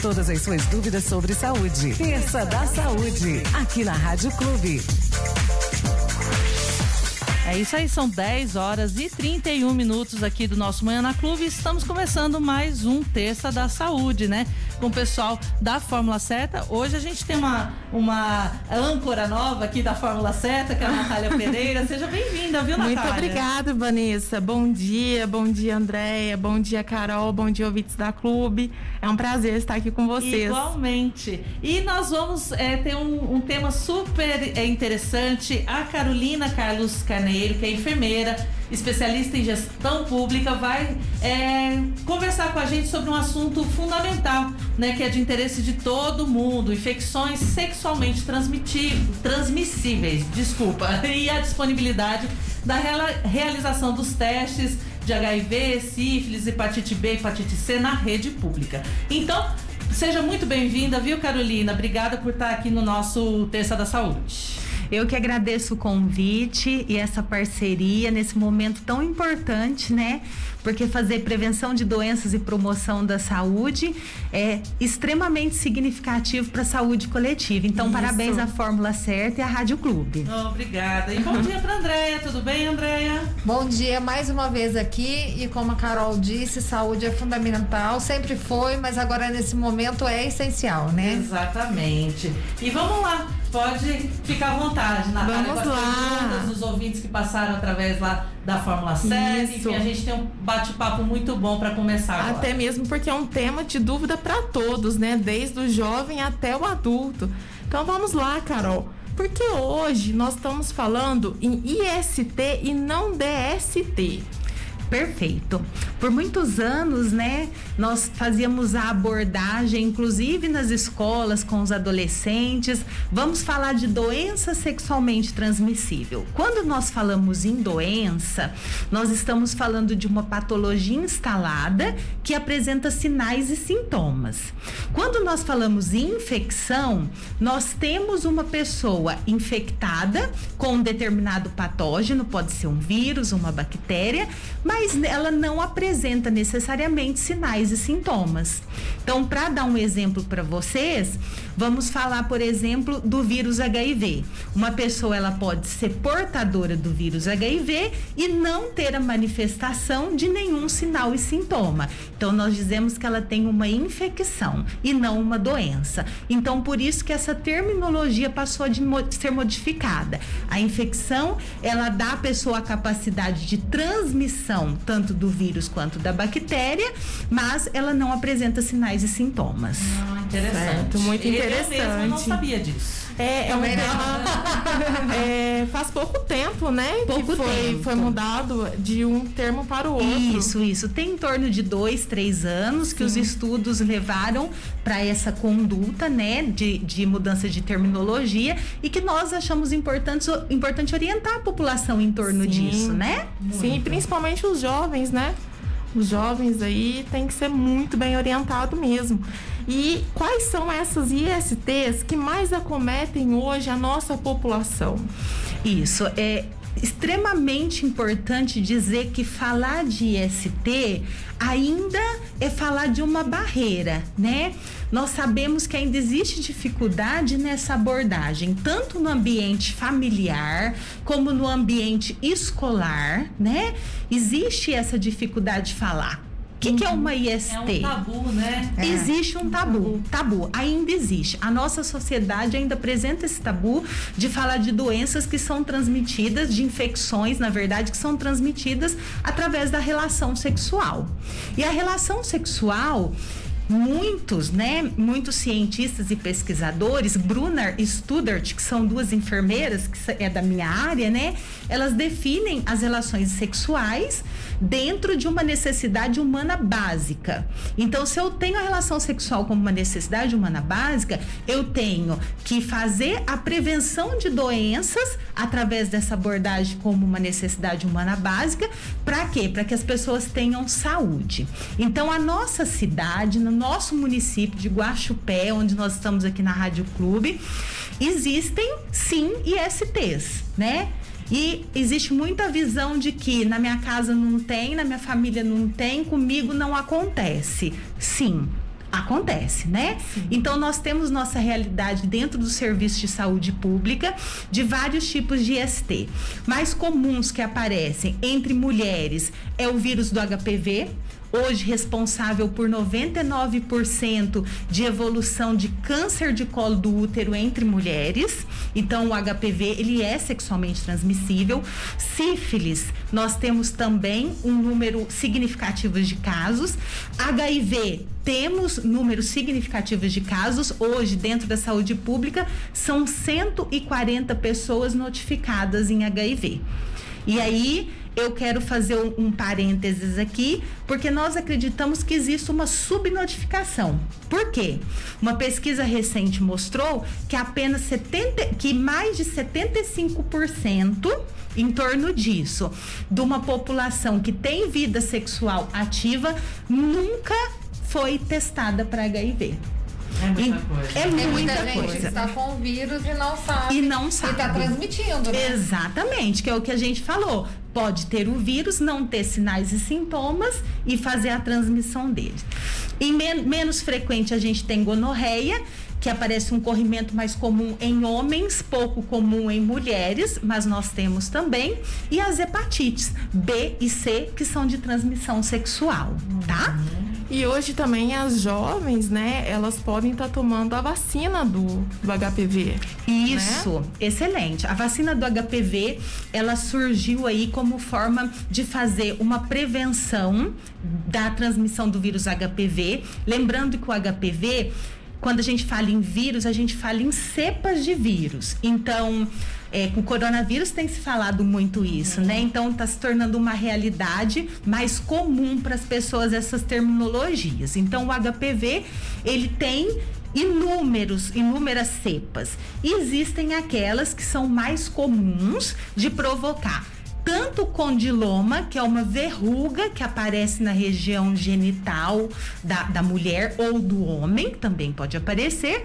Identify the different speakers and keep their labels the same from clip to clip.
Speaker 1: Todas as suas dúvidas sobre saúde. Terça da Saúde, aqui na Rádio Clube.
Speaker 2: É isso aí, são 10 horas e 31 minutos aqui do nosso Manhã na Clube. Estamos começando mais um Terça da Saúde, né? Com o pessoal da Fórmula Certa. Hoje a gente tem uma, uma âncora nova aqui da Fórmula Certa, que é a Natália Pereira. Seja bem-vinda, viu, Natália?
Speaker 3: Muito obrigada, Vanessa. Bom dia, bom dia, Andréia. Bom dia, Carol. Bom dia, ouvintes da Clube. É um prazer estar aqui com vocês.
Speaker 2: Igualmente. E nós vamos é, ter um, um, tema super é, interessante. A Carolina Carlos Carneiro que é enfermeira, especialista em gestão pública, vai é, conversar com a gente sobre um assunto fundamental, né, que é de interesse de todo mundo, infecções sexualmente transmissíveis, desculpa, e a disponibilidade da realização dos testes de HIV, sífilis, hepatite B, hepatite C na rede pública. Então, seja muito bem-vinda, viu, Carolina? Obrigada por estar aqui no nosso Terça da Saúde.
Speaker 3: Eu que agradeço o convite e essa parceria nesse momento tão importante, né? Porque fazer prevenção de doenças e promoção da saúde é extremamente significativo para a saúde coletiva. Então, Isso. parabéns à Fórmula Certa e à Rádio Clube.
Speaker 2: Oh, obrigada. E bom dia para Andréia. Tudo bem, Andréia?
Speaker 4: Bom dia mais uma vez aqui e como a Carol disse, saúde é fundamental, sempre foi, mas agora nesse momento é essencial, né?
Speaker 2: Exatamente. E vamos lá pode ficar à vontade, Natália,
Speaker 3: Vamos lá.
Speaker 2: os ouvintes que passaram através lá da Fórmula 7. Enfim, a gente tem um bate-papo muito bom para começar agora.
Speaker 3: Até mesmo porque é um tema de dúvida para todos, né? Desde o jovem até o adulto. Então vamos lá, Carol. Porque hoje nós estamos falando em IST e não DST. Perfeito. Por muitos anos, né, nós fazíamos a abordagem, inclusive nas escolas com os adolescentes. Vamos falar de doença sexualmente transmissível. Quando nós falamos em doença, nós estamos falando de uma patologia instalada que apresenta sinais e sintomas. Quando nós falamos em infecção, nós temos uma pessoa infectada com um determinado patógeno, pode ser um vírus, uma bactéria, mas mas ela não apresenta necessariamente sinais e sintomas. Então, para dar um exemplo para vocês, vamos falar, por exemplo, do vírus HIV. Uma pessoa ela pode ser portadora do vírus HIV e não ter a manifestação de nenhum sinal e sintoma. Então, nós dizemos que ela tem uma infecção e não uma doença. Então, por isso que essa terminologia passou a ser modificada. A infecção, ela dá à pessoa a capacidade de transmissão tanto do vírus quanto da bactéria, mas ela não apresenta sinais e sintomas.
Speaker 2: Ah, interessante. Certo,
Speaker 3: muito interessante. Eu
Speaker 2: mesmo não sabia disso.
Speaker 3: É, é um tema, é, faz pouco tempo, né?
Speaker 2: Pouco
Speaker 3: que foi,
Speaker 2: tempo.
Speaker 3: foi mudado de um termo para o outro.
Speaker 2: Isso, isso. Tem em torno de dois, três anos que Sim. os estudos levaram para essa conduta, né? De, de mudança de terminologia e que nós achamos importante, importante orientar a população em torno Sim. disso, né?
Speaker 3: Muito. Sim, principalmente os jovens, né? Os jovens aí tem que ser muito bem orientado mesmo. E quais são essas ISTs que mais acometem hoje a nossa população?
Speaker 2: Isso, é extremamente importante dizer que falar de IST ainda é falar de uma barreira, né? Nós sabemos que ainda existe dificuldade nessa abordagem, tanto no ambiente familiar como no ambiente escolar, né? Existe essa dificuldade de falar o que, que, é uma IST? É
Speaker 3: um tabu, né?
Speaker 2: É. Existe um tabu, tabu, ainda existe. A nossa sociedade ainda apresenta esse tabu de falar de doenças que são transmitidas, de infecções, na verdade, que são transmitidas através da relação sexual. E a relação sexual muitos, né, muitos cientistas e pesquisadores, Brunner e Studart, que são duas enfermeiras que é da minha área, né, elas definem as relações sexuais dentro de uma necessidade humana básica. Então, se eu tenho a relação sexual como uma necessidade humana básica, eu tenho que fazer a prevenção de doenças através dessa abordagem como uma necessidade humana básica. Para quê? Para que as pessoas tenham saúde. Então, a nossa cidade, no nosso município de Guaxupé, onde nós estamos aqui na Rádio Clube, existem sim ISTs, né? E existe muita visão de que na minha casa não tem, na minha família não tem, comigo não acontece. Sim, Acontece, né? Sim. Então nós temos nossa realidade dentro do serviço de saúde pública de vários tipos de IST. Mais comuns que aparecem entre mulheres é o vírus do HPV, hoje responsável por 99% de evolução de câncer de colo do útero entre mulheres. Então, o HPV ele é sexualmente transmissível. Sífilis, nós temos também um número significativo de casos. HIV, temos números significativos de casos. Hoje, dentro da saúde pública, são 140 pessoas notificadas em HIV. E aí, eu quero fazer um, um, parênteses aqui, porque nós acreditamos que existe uma subnotificação. Por quê? Uma pesquisa recente mostrou que apenas 70, que mais de 75% em torno disso, de uma população que tem vida sexual ativa, nunca foi testada para HIV.
Speaker 4: É muita coisa. É muita, muita gente coisa. que está com o vírus e não sabe.
Speaker 2: E não sabe.
Speaker 4: E está transmitindo, né?
Speaker 2: Exatamente, que é o que a gente falou. Pode ter o vírus, não ter sinais e sintomas e fazer a transmissão dele. Em men menos frequente a gente tem gonorreia, que aparece um corrimento mais comum em homens, pouco comum em mulheres, mas nós temos também, e as hepatites B e C, que são de transmissão sexual, tá?
Speaker 3: Uhum. E hoje também as jovens, né, elas podem estar tá tomando a vacina do, do HPV.
Speaker 2: Isso, né? excelente. A vacina do HPV, ela surgiu aí como forma de fazer uma prevenção da transmissão do vírus HPV. Lembrando que o HPV quando a gente fala em vírus, a gente fala em cepas de vírus. Então, é, com o coronavírus tem se falado muito isso, né? Então está se tornando uma realidade mais comum para as pessoas essas terminologias. Então o HPV ele tem inúmeros, inúmeras cepas. Existem aquelas que são mais comuns de provocar tanto condiloma, que é uma verruga que aparece na região genital da, da mulher ou do homem, também pode aparecer,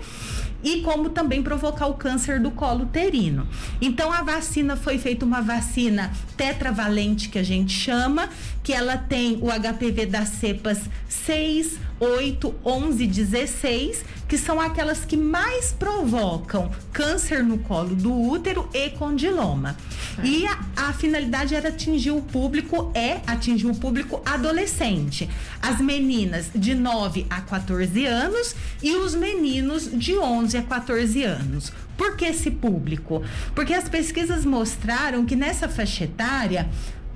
Speaker 2: e como também provocar o câncer do colo uterino. Então a vacina foi feita uma vacina tetravalente que a gente chama, que ela tem o HPV das cepas 6, 8, 11, 16, que são aquelas que mais provocam câncer no colo do útero e condiloma. É. E a, a, finalidade era atingir o público, é atingir o público adolescente. As meninas de 9 a 14 anos e os meninos de 11 a 14 anos. Por que esse público? Porque as pesquisas mostraram que nessa faixa etária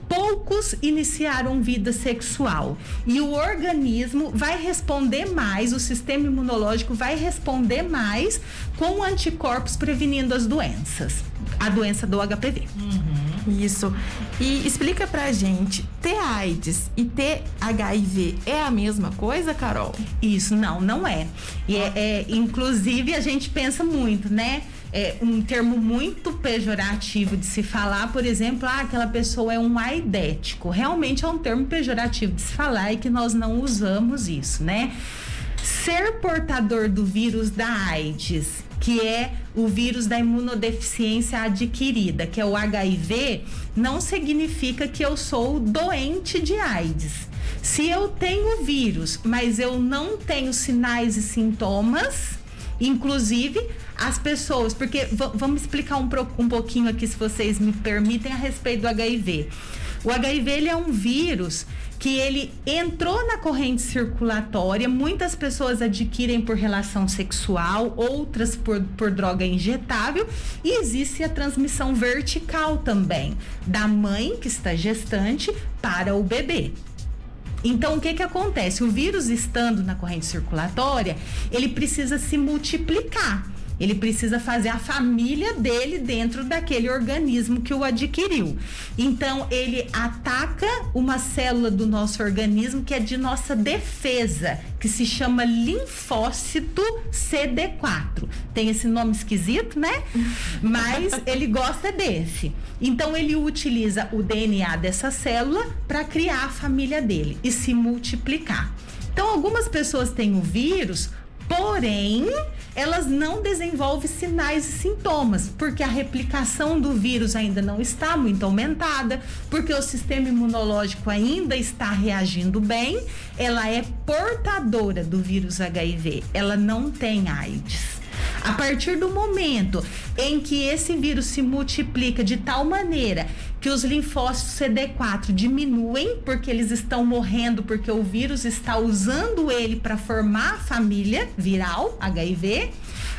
Speaker 2: poucos iniciaram vida sexual e o organismo vai responder mais, o sistema imunológico vai responder mais com anticorpos prevenindo as doenças, a doença do HPV.
Speaker 3: Uhum. Isso. E explica pra gente, ter AIDS e ter HIV é a mesma coisa, Carol?
Speaker 2: Isso, não, não é. E é, é inclusive a gente pensa muito, né? é, um termo muito pejorativo de se falar, por exemplo, ah, aquela pessoa é um aidético. Realmente é um termo pejorativo de se falar e que nós não usamos isso, né? Ser portador do vírus da AIDS, que é o vírus da imunodeficiência adquirida, que é o HIV, não significa que eu sou doente de AIDS. Se eu tenho vírus, mas eu não tenho sinais e sintomas, inclusive as pessoas, porque vamos explicar um, um pouquinho aqui, se vocês me permitem, a respeito do HIV. O HIV ele é um vírus que ele entrou na corrente circulatória, muitas pessoas adquirem por relação sexual, outras por, por droga injetável, e existe a transmissão vertical também, da mãe que está gestante para o bebê. Então, o que que acontece? O vírus estando na corrente circulatória, ele precisa se multiplicar. Ele precisa fazer a família dele dentro daquele organismo que o adquiriu. Então, ele ataca uma célula do nosso organismo que é de nossa defesa, que se chama linfócito CD4. Tem esse nome esquisito, né? Mas ele gosta desse. Então, ele utiliza o DNA dessa célula para criar a família dele e se multiplicar. Então, algumas pessoas têm o vírus, porém elas não desenvolvem sinais e sintomas, porque a replicação do vírus ainda não está muito aumentada, porque o sistema imunológico ainda está reagindo bem, ela é portadora do vírus HIV, ela não tem AIDS. A partir do momento em que esse vírus se multiplica de tal maneira que os linfócitos CD4 diminuem porque eles estão morrendo porque o vírus está usando ele para formar a família viral HIV,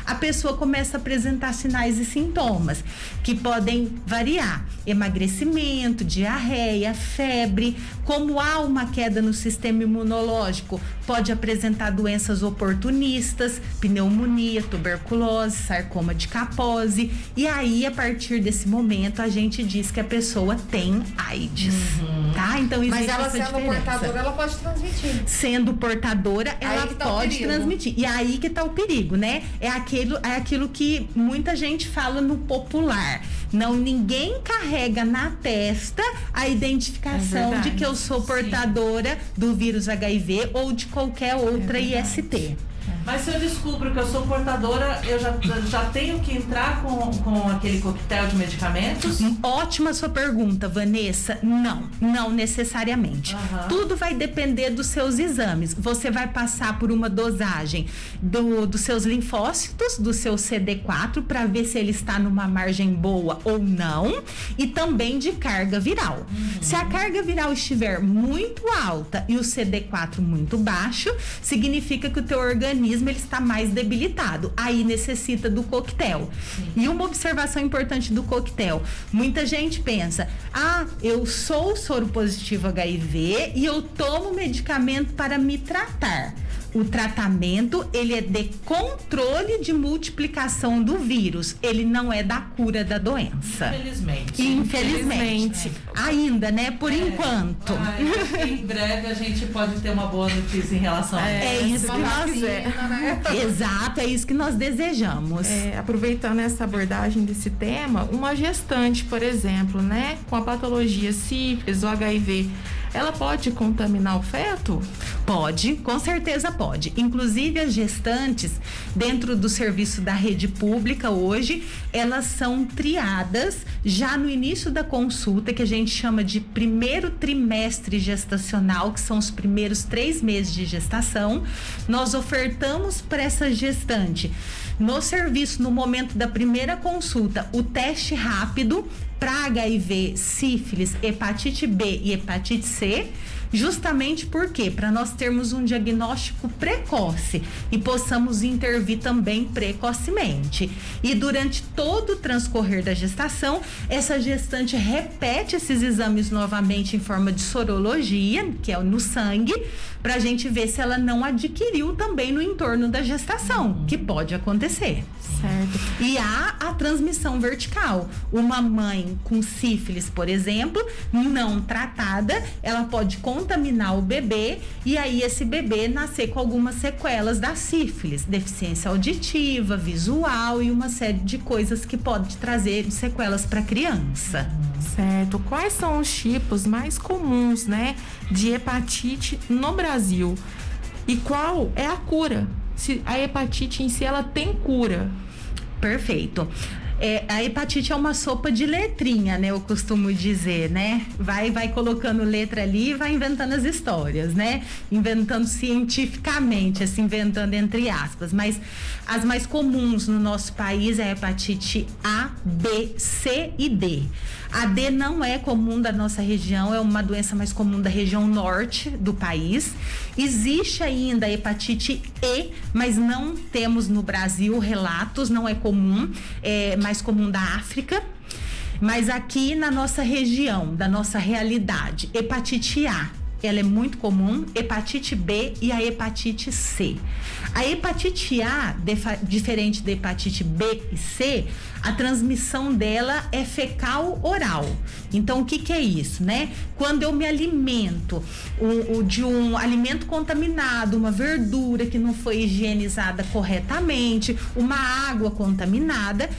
Speaker 2: a pessoa começa a apresentar sinais e sintomas que podem variar: emagrecimento, diarreia, febre. Como há uma queda no sistema imunológico, pode apresentar doenças oportunistas, pneumonia, tuberculose, sarcoma de Kaposi. E aí, a partir desse momento, a gente diz que a pessoa tem AIDS. Uhum. Tá? Então,
Speaker 4: Mas ela sendo diferença. portadora, ela pode transmitir.
Speaker 2: Sendo portadora, ela tá pode transmitir. E aí que tá o perigo, né? É aquilo, é aquilo que muita gente fala no popular. Não, ninguém carrega na testa a identificação é de que eu sou portadora Sim. do vírus HIV ou de qualquer outra é IST.
Speaker 5: Mas se eu descubro que eu sou portadora, eu já, já tenho que entrar com, com aquele coquetel de medicamentos?
Speaker 2: Ótima sua pergunta, Vanessa. Não, não necessariamente. Uhum. Tudo vai depender dos seus exames. Você vai passar por uma dosagem do, dos seus linfócitos, do seu CD4, para ver se ele está numa margem boa ou não, e também de carga viral. Uhum. Se a carga viral estiver muito alta e o CD4 muito baixo, significa que o teu organismo organismo ele está mais debilitado. Aí necessita do coquetel. E uma observação importante do coquetel: muita gente pensa, ah, eu sou soro positivo HIV e eu tomo medicamento para me tratar o tratamento ele é de controle de multiplicação do vírus, ele não é da cura da doença.
Speaker 5: Infelizmente.
Speaker 2: Infelizmente. Infelizmente. Ainda, né? Por é. enquanto.
Speaker 5: Ai, em breve a gente pode ter uma boa notícia em relação a
Speaker 2: é,
Speaker 5: é
Speaker 2: isso que nós né? Exato, é isso que nós desejamos.
Speaker 3: É, aproveitando essa abordagem desse tema, uma gestante, por exemplo, né, com a patologia sífilis, o HIV, ela pode contaminar o feto?
Speaker 2: Pode, com certeza pode. Inclusive as gestantes, dentro do serviço da rede pública hoje, elas são triadas já no início da consulta, que a gente chama de primeiro trimestre gestacional, que são os primeiros três meses de gestação. Nós ofertamos para essa gestante no serviço, no momento da primeira consulta, o teste rápido para HIV, sífilis, hepatite B e hepatite C justamente porque para nós termos um diagnóstico precoce e possamos intervir também precocemente. E durante todo o transcorrer da gestação, essa gestante repete esses exames novamente em forma de sorologia, que é no sangue, para a gente ver se ela não adquiriu também no entorno da gestação, que pode acontecer.
Speaker 3: Certo.
Speaker 2: E há a transmissão vertical. Uma mãe com sífilis, por exemplo, não tratada, ela pode contaminar o bebê e aí esse bebê nascer com algumas sequelas da sífilis, deficiência auditiva, visual e uma série de coisas que pode trazer sequelas para a criança.
Speaker 3: Certo. Quais são os tipos mais comuns, né, de hepatite no Brasil? E qual é a cura? Se a hepatite em si ela tem cura?
Speaker 2: Perfeito. É, a hepatite é uma sopa de letrinha, né? Eu costumo dizer, né? Vai, vai colocando letra ali e vai inventando as histórias, né? Inventando cientificamente, assim, inventando entre aspas. Mas as mais comuns no nosso país é a hepatite A, B, C e D. A D não é comum da nossa região, é uma doença mais comum da região norte do país. Existe ainda a hepatite E, mas não temos no Brasil relatos, não é comum, é mais comum da África. Mas aqui na nossa região, da nossa realidade, hepatite A, ela é muito comum, hepatite B e a hepatite C. A hepatite A, diferente da hepatite B e C, a transmissão dela é fecal oral. Então, o que, que é isso, né? Quando eu me alimento o, o, de um alimento contaminado, uma verdura que não foi higienizada corretamente, uma água contaminada,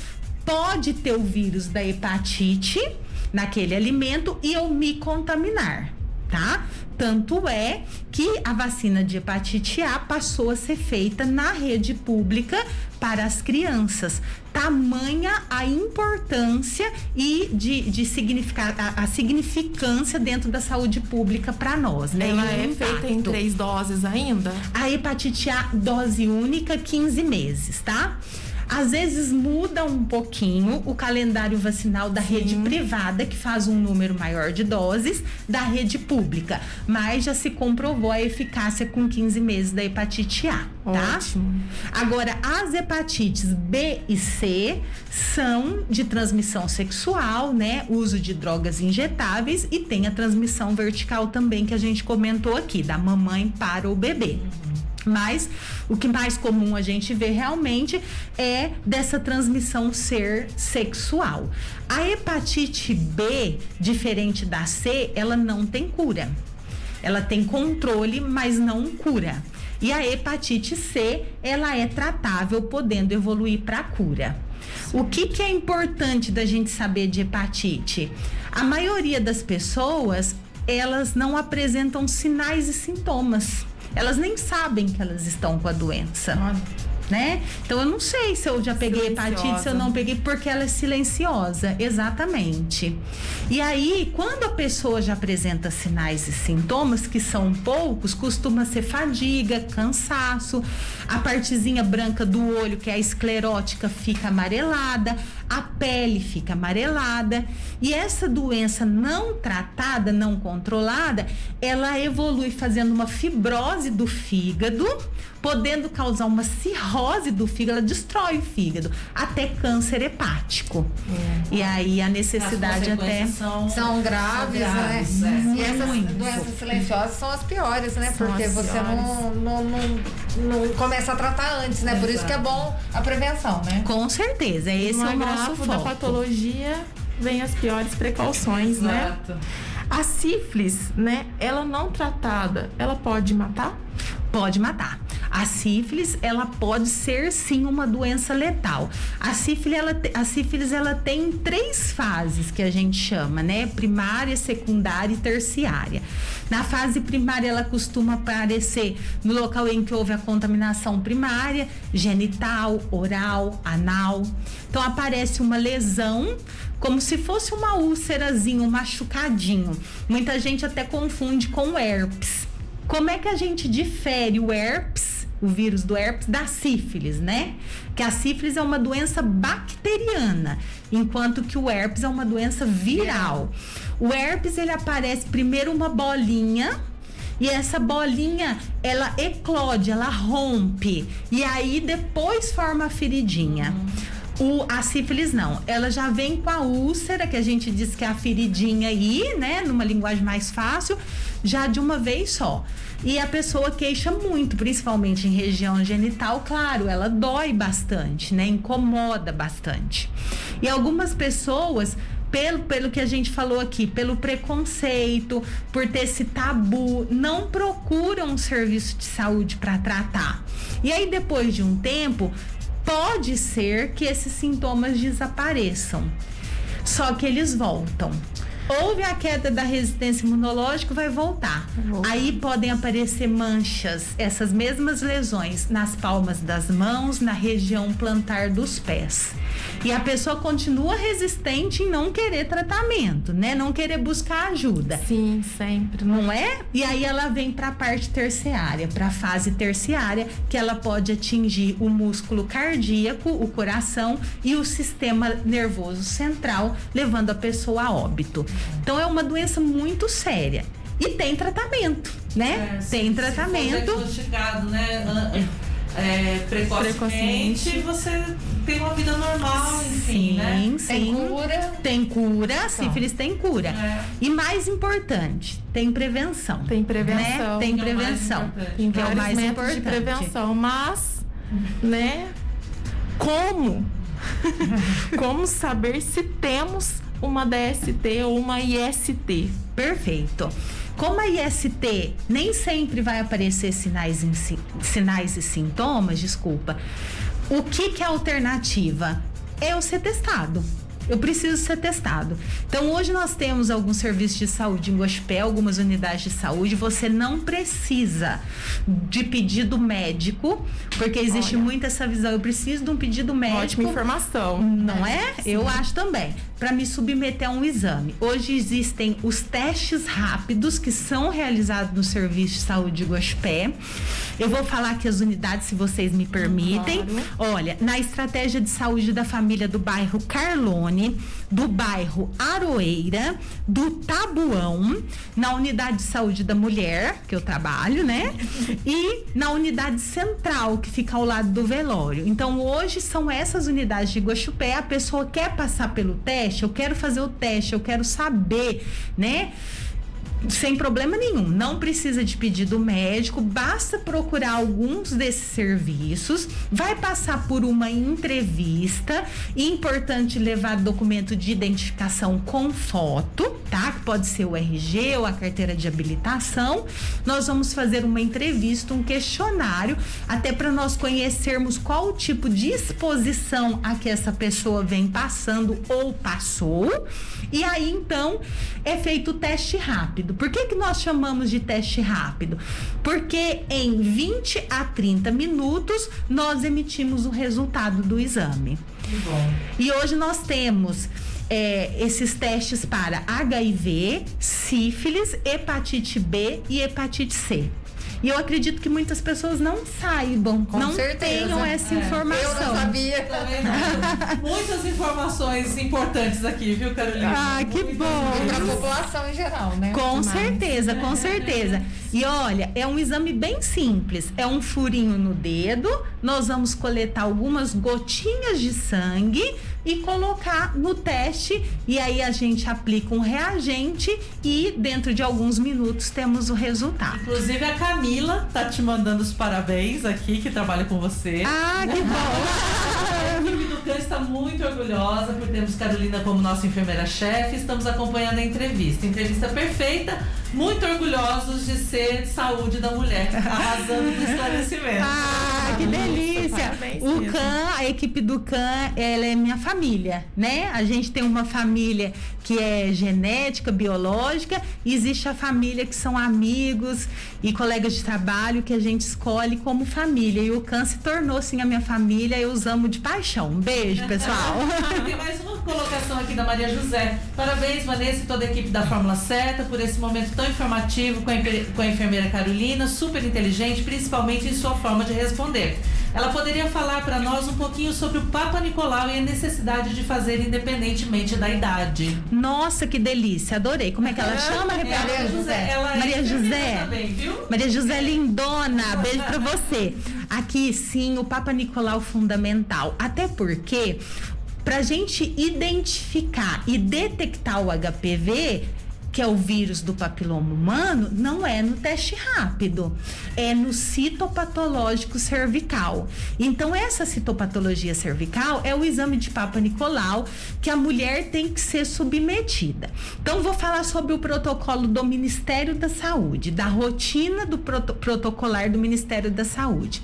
Speaker 2: pode ter o vírus da hepatite naquele alimento e eu me contaminar tá? Tanto é que a vacina de hepatite A passou a ser feita na rede pública para as crianças. Tamanha a importância e de, de significar a, a significância dentro da saúde pública para nós, né?
Speaker 3: Ela é feita em três doses ainda?
Speaker 2: A hepatite A, dose única, 15 meses, tá? Às vezes muda um pouquinho o calendário vacinal da rede privada, que faz um número maior de doses, da rede pública. Mas já se comprovou a eficácia com 15 meses da hepatite A, tá?
Speaker 3: Ótimo.
Speaker 2: Agora, as hepatites B e C são de transmissão sexual, né? Uso de drogas injetáveis e tem a transmissão vertical também que a gente comentou aqui, da mamãe para o bebê. Mas o que mais comum a gente vê realmente é dessa transmissão ser sexual. A hepatite B, diferente da C, ela não tem cura. Ela tem controle, mas não cura. E a hepatite C, ela é tratável, podendo evoluir para cura. O que, que é importante da gente saber de hepatite? A maioria das pessoas, elas não apresentam sinais e sintomas. Elas nem sabem que elas estão com a doença. Né? Então eu não sei se eu já peguei hepatite, se eu
Speaker 3: Silenciosa.
Speaker 2: não peguei, porque ela é silenciosa, exatamente. E aí, quando a pessoa já apresenta sinais e sintomas, que são poucos, costuma ser fadiga, cansaço, a partezinha branca do olho, que é a esclerótica, fica amarelada, a pele fica amarelada. E essa doença não tratada, não controlada, ela evolui fazendo uma fibrose do fígado, podendo causar uma cirrose do fígado, ela destrói o fígado, até câncer hepático. E aí a necessidade
Speaker 5: As
Speaker 2: até.
Speaker 5: São,
Speaker 4: São graves,
Speaker 5: são graves,
Speaker 4: né?
Speaker 5: é.
Speaker 4: E essas
Speaker 2: Muito.
Speaker 4: doenças silenciosas são as piores, né?
Speaker 3: São
Speaker 4: Porque você não, não, não, não começa a tratar antes, né? Por isso que é bom a prevenção, né?
Speaker 2: Com certeza, esse
Speaker 3: no
Speaker 2: é o nosso
Speaker 3: agravo da
Speaker 2: foco.
Speaker 3: patologia vem as piores precauções, né?
Speaker 5: Exato.
Speaker 3: A sífilis, né? Ela não tratada, ela pode matar?
Speaker 2: Pode matar. A sífilis, ela pode ser sim uma doença letal. A sífilis, ela, a sífilis, ela tem três fases que a gente chama, né? Primária, secundária e terciária. Na fase primária, ela costuma aparecer no local em que houve a contaminação primária, genital, oral, anal. Então aparece uma lesão como se fosse uma úlcerazinha, um machucadinho. Muita gente até confunde com herpes. Como é que a gente difere o herpes, o vírus do herpes, da sífilis, né? Que a sífilis é uma doença bacteriana, enquanto que o herpes é uma doença viral. O herpes ele aparece primeiro uma bolinha e essa bolinha, ela eclode, ela rompe. E aí depois forma a feridinha. O, a sífilis não, ela já vem com a úlcera, que a gente diz que é a feridinha aí, né? Numa linguagem mais fácil, já de uma vez só. E a pessoa queixa muito, principalmente em região genital, claro, ela dói bastante, né? Incomoda bastante. E algumas pessoas pelo, pelo que a gente falou aqui, pelo preconceito, por ter esse tabu, não procuram um serviço de saúde para tratar. E aí, depois de um tempo, pode ser que esses sintomas desapareçam. Só que eles voltam. Houve a queda da resistência imunológica, vai voltar.
Speaker 3: voltar.
Speaker 2: Aí podem aparecer manchas, essas mesmas lesões, nas palmas das mãos, na região plantar dos pés. E a pessoa continua resistente em não querer tratamento, né? Não querer buscar ajuda.
Speaker 3: Sim, sempre. Não
Speaker 2: Não é? E aí ela vem para a parte terciária, para a fase terciária, que ela pode atingir o músculo cardíaco, o coração e o sistema nervoso central, levando a pessoa a óbito. Então é uma doença muito séria. E tem tratamento, né?
Speaker 5: É, se-
Speaker 2: tem
Speaker 5: Se for
Speaker 2: tratamento.
Speaker 5: diagnosticado, né? É, precocemente,
Speaker 3: Precocemente.
Speaker 5: você tem uma vida normal, enfim,
Speaker 2: Sim,
Speaker 5: né?
Speaker 2: sim.
Speaker 4: Tem cura.
Speaker 2: Tem cura, sífilis tem cura.
Speaker 5: É.
Speaker 2: E mais importante, tem prevenção.
Speaker 3: Tem prevenção.
Speaker 2: Né? Tem
Speaker 5: Que é o mais
Speaker 2: prevenção.
Speaker 5: importante.
Speaker 3: Tem
Speaker 2: que é o mais
Speaker 3: métodos de
Speaker 2: importante.
Speaker 3: prevenção, mas, né? Como? como saber se temos uma DST ou uma IST?
Speaker 2: Perfeito. Como a IST nem sempre vai aparecer sinais, em si- sinais e sintomas, desculpa, o que, que é a alternativa? É o ser testado. eu preciso ser testado. Então, hoje nós temos alguns serviços de saúde em Gospel, algumas unidades de saúde. Você não precisa de pedido médico, porque existe
Speaker 3: Olha.
Speaker 2: muito essa visão. Eu preciso de um pedido médico.
Speaker 3: Ótima informação.
Speaker 2: Não é? Eu acho também. Para me submeter a um exame. Hoje existem os testes rápidos que são realizados no Serviço de Saúde Gospé. Eu vou falar aqui as unidades, se vocês me permitem.
Speaker 3: Claro.
Speaker 2: Olha, na estratégia de saúde da família do bairro Carlone, do bairro Aroeira, do Tabuão, na unidade de saúde da mulher, que eu trabalho, né? E na unidade central, que fica ao lado do velório. Então, hoje são essas unidades de Guaxupé. A pessoa quer passar pelo teste, eu quero fazer o teste, eu quero saber, né? Sem problema nenhum. Não precisa de pedido médico, basta procurar alguns desses serviços, vai passar por uma entrevista. Importante levar documento de identificação com foto, tá? Que pode ser o RG ou a carteira de habilitação. Nós vamos fazer uma entrevista, um questionário, até para nós conhecermos qual o tipo de exposição a que essa pessoa vem passando ou passou. E aí então é feito o teste rápido. Por que, que nós chamamos de teste rápido? Porque em 20 a 30 minutos nós emitimos o resultado do exame. E hoje nós temos é, esses testes para HIV, sífilis, hepatite B e hepatite C. E eu acredito que muitas pessoas não saibam,
Speaker 4: Com
Speaker 2: não
Speaker 4: certeza.
Speaker 2: tenham essa
Speaker 5: É.
Speaker 2: informação.
Speaker 4: Eu não sabia.
Speaker 5: Tá vendo? Muitas informações importantes aqui, viu, Carolina?
Speaker 2: Ah, que
Speaker 5: Muitas
Speaker 2: bom.
Speaker 4: E
Speaker 5: mesmo.
Speaker 4: pra população em geral, né?
Speaker 2: Com
Speaker 3: Demais.
Speaker 2: certeza, com certeza. E olha, é um exame bem simples. É um furinho no dedo. Nós vamos coletar algumas gotinhas de sangue e colocar no teste. E aí a gente aplica um reagente e dentro de alguns minutos temos o resultado.
Speaker 5: Inclusive a Camila tá te mandando os parabéns aqui, que trabalha com você.
Speaker 2: Ah, que bom!
Speaker 5: CAN está muito orgulhosa por termos Carolina como nossa enfermeira-chefe. Estamos acompanhando a entrevista. Entrevista perfeita. Muito orgulhosos de ser saúde da mulher. Arrasando no esclarecimento.
Speaker 2: Ah, que delícia!
Speaker 3: parabéns
Speaker 2: O
Speaker 3: mesmo.
Speaker 2: CAN, a equipe do CAN, ela é minha família, né? A gente tem uma família que é genética, biológica, e existe a família que são amigos e colegas de trabalho que a gente escolhe como família. E o CAN se tornou, sim, a minha família. Eu os amo de paixão. Um beijo, pessoal.
Speaker 5: Ah, tem mais uma colocação aqui da Maria José. Parabéns, Vanessa e toda a equipe da Fórmula Certa por esse momento tão informativo com a, com a enfermeira Carolina, super inteligente, principalmente em sua forma de responder. Ela poderia falar para nós um pouquinho sobre o Papa Nicolau e a necessidade de fazer independentemente da idade.
Speaker 2: Nossa, que delícia. Adorei. Como é que ela chama?
Speaker 5: É a Maria José. Ela
Speaker 2: Maria
Speaker 5: é enfermeira
Speaker 2: José.
Speaker 5: também, viu?
Speaker 2: Maria José Lindona, beijo pra você. Aqui, sim, o Papa Nicolau fundamental. Até porque, pra gente identificar e detectar o HPV, que é o vírus do papiloma humano, não é no teste rápido, é no citopatológico cervical. Então, essa citopatologia cervical é o exame de Papa Nicolau que a mulher tem que ser submetida. Então, vou falar sobre o protocolo do Ministério da Saúde, da rotina do proto- protocolar do Ministério da Saúde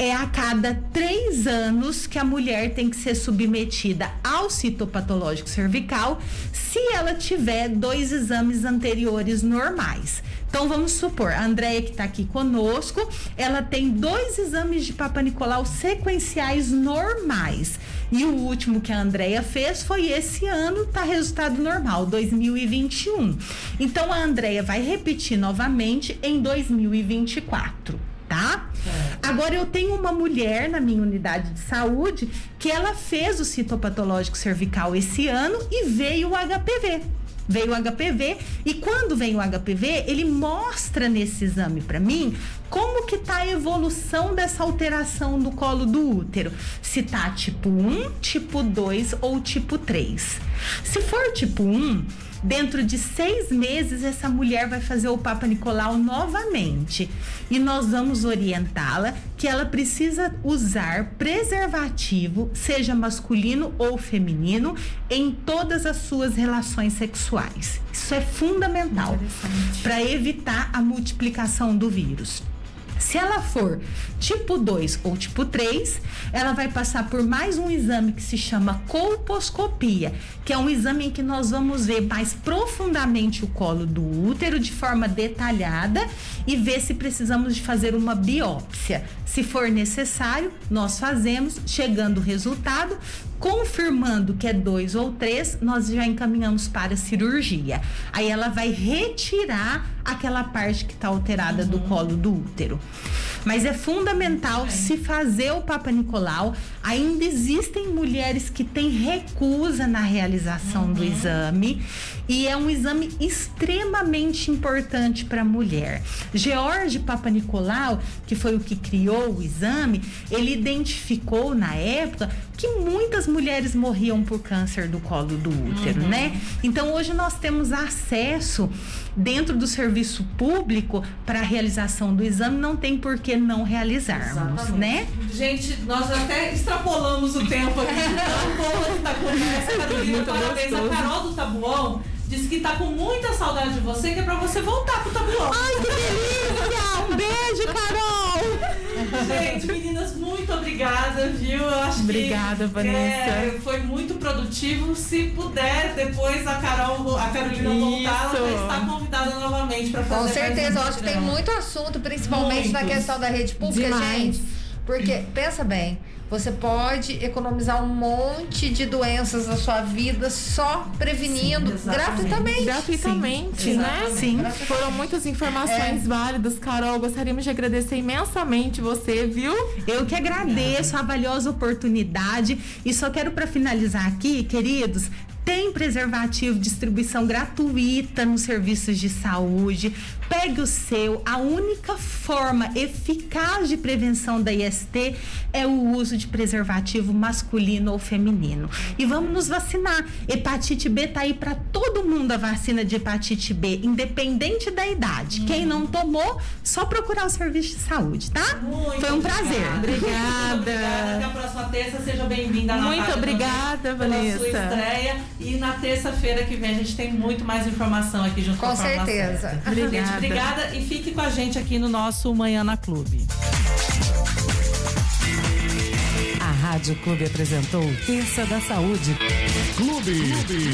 Speaker 2: é a cada três anos que a mulher tem que ser submetida ao citopatológico cervical se ela tiver dois exames anteriores normais. Então vamos supor, a Andréia que está aqui conosco, ela tem dois exames de Papa Nicolau sequenciais normais. E o último que a Andréia fez foi esse ano, tá resultado normal, 2021. Então a Andréia vai repetir novamente em 2024, tá? Agora eu tenho uma mulher na minha unidade de saúde que ela fez o citopatológico cervical esse ano e veio o HPV. Veio o HPV e quando vem o HPV, ele mostra nesse exame para mim como que tá a evolução dessa alteração do colo do útero. Se tá tipo 1, tipo 2 ou tipo 3. Se for tipo 1, dentro de seis meses essa mulher vai fazer o Papa Nicolau novamente e nós vamos orientá-la que ela precisa usar preservativo, seja masculino ou feminino, em todas as suas relações sexuais. Isso é fundamental para evitar a multiplicação do vírus. Se ela for tipo 2 ou tipo 3, ela vai passar por mais um exame que se chama colposcopia, que é um exame em que nós vamos ver mais profundamente o colo do útero de forma detalhada e ver se precisamos de fazer uma biópsia. Se for necessário, nós fazemos, chegando o resultado, confirmando que é dois ou três, nós já encaminhamos para a cirurgia. Aí ela vai retirar aquela parte que está alterada uhum. do colo do útero. Mas é fundamental se fazer o Papa Nicolau. Ainda existem mulheres que têm recusa na realização uhum. do exame e é um exame extremamente importante para a mulher. George Papa Nicolau, que foi o que criou o exame, ele identificou na época que muitas mulheres morriam por câncer do colo do útero, uhum. né? Então hoje nós temos acesso dentro do serviço público para a realização do exame, não tem por que não realizarmos, Exatamente. né?
Speaker 5: Gente, nós até extrapolamos o tempo aqui de tão boa que tá conversa, Carolina. Parabéns a Carol do Tabuão disse que tá com muita saudade de você, que é pra você voltar pro tabuão.
Speaker 2: Ai, que delícia! Um beijo, Carol!
Speaker 5: Gente, meninas, muito obrigada, viu? Eu acho
Speaker 3: obrigada,
Speaker 5: que,
Speaker 3: Vanessa.
Speaker 5: É, foi muito produtivo. Se puder, depois a Carol, a Carolina Isso. voltar, ela vai estar convidada novamente para fazer.
Speaker 4: Com certeza, eu acho que tem muito assunto, principalmente Muitos. na questão da rede pública, Demais. gente. Porque, pensa bem, você pode economizar um monte de doenças na sua vida só prevenindo Sim, gratuitamente.
Speaker 3: Gratuitamente, Sim, né? Sim. Foram muitas informações é. válidas, Carol. Gostaríamos de agradecer imensamente você, viu?
Speaker 2: Eu que agradeço a valiosa oportunidade e só quero para finalizar aqui, queridos, tem preservativo, distribuição gratuita nos serviços de saúde. Pegue o seu. A única forma eficaz de prevenção da IST é o uso de preservativo masculino ou feminino. E vamos nos vacinar. Hepatite B tá aí para todo mundo a vacina de hepatite B, independente da idade. Hum. Quem não tomou, só procurar o serviço de saúde, tá?
Speaker 5: Muito
Speaker 2: Foi um prazer.
Speaker 5: Obrigada. obrigada. Até a próxima terça. Seja bem-vinda.
Speaker 3: Muito obrigada, Vanessa.
Speaker 5: Pela sua estreia. E na terça-feira que vem a gente tem muito mais informação aqui junto com, com a
Speaker 4: certeza.
Speaker 5: Obrigada. Gente, obrigada e fique com a gente aqui no nosso Manhã na Clube.
Speaker 1: A Rádio Clube apresentou Terça da Saúde.
Speaker 6: Clube. Clube.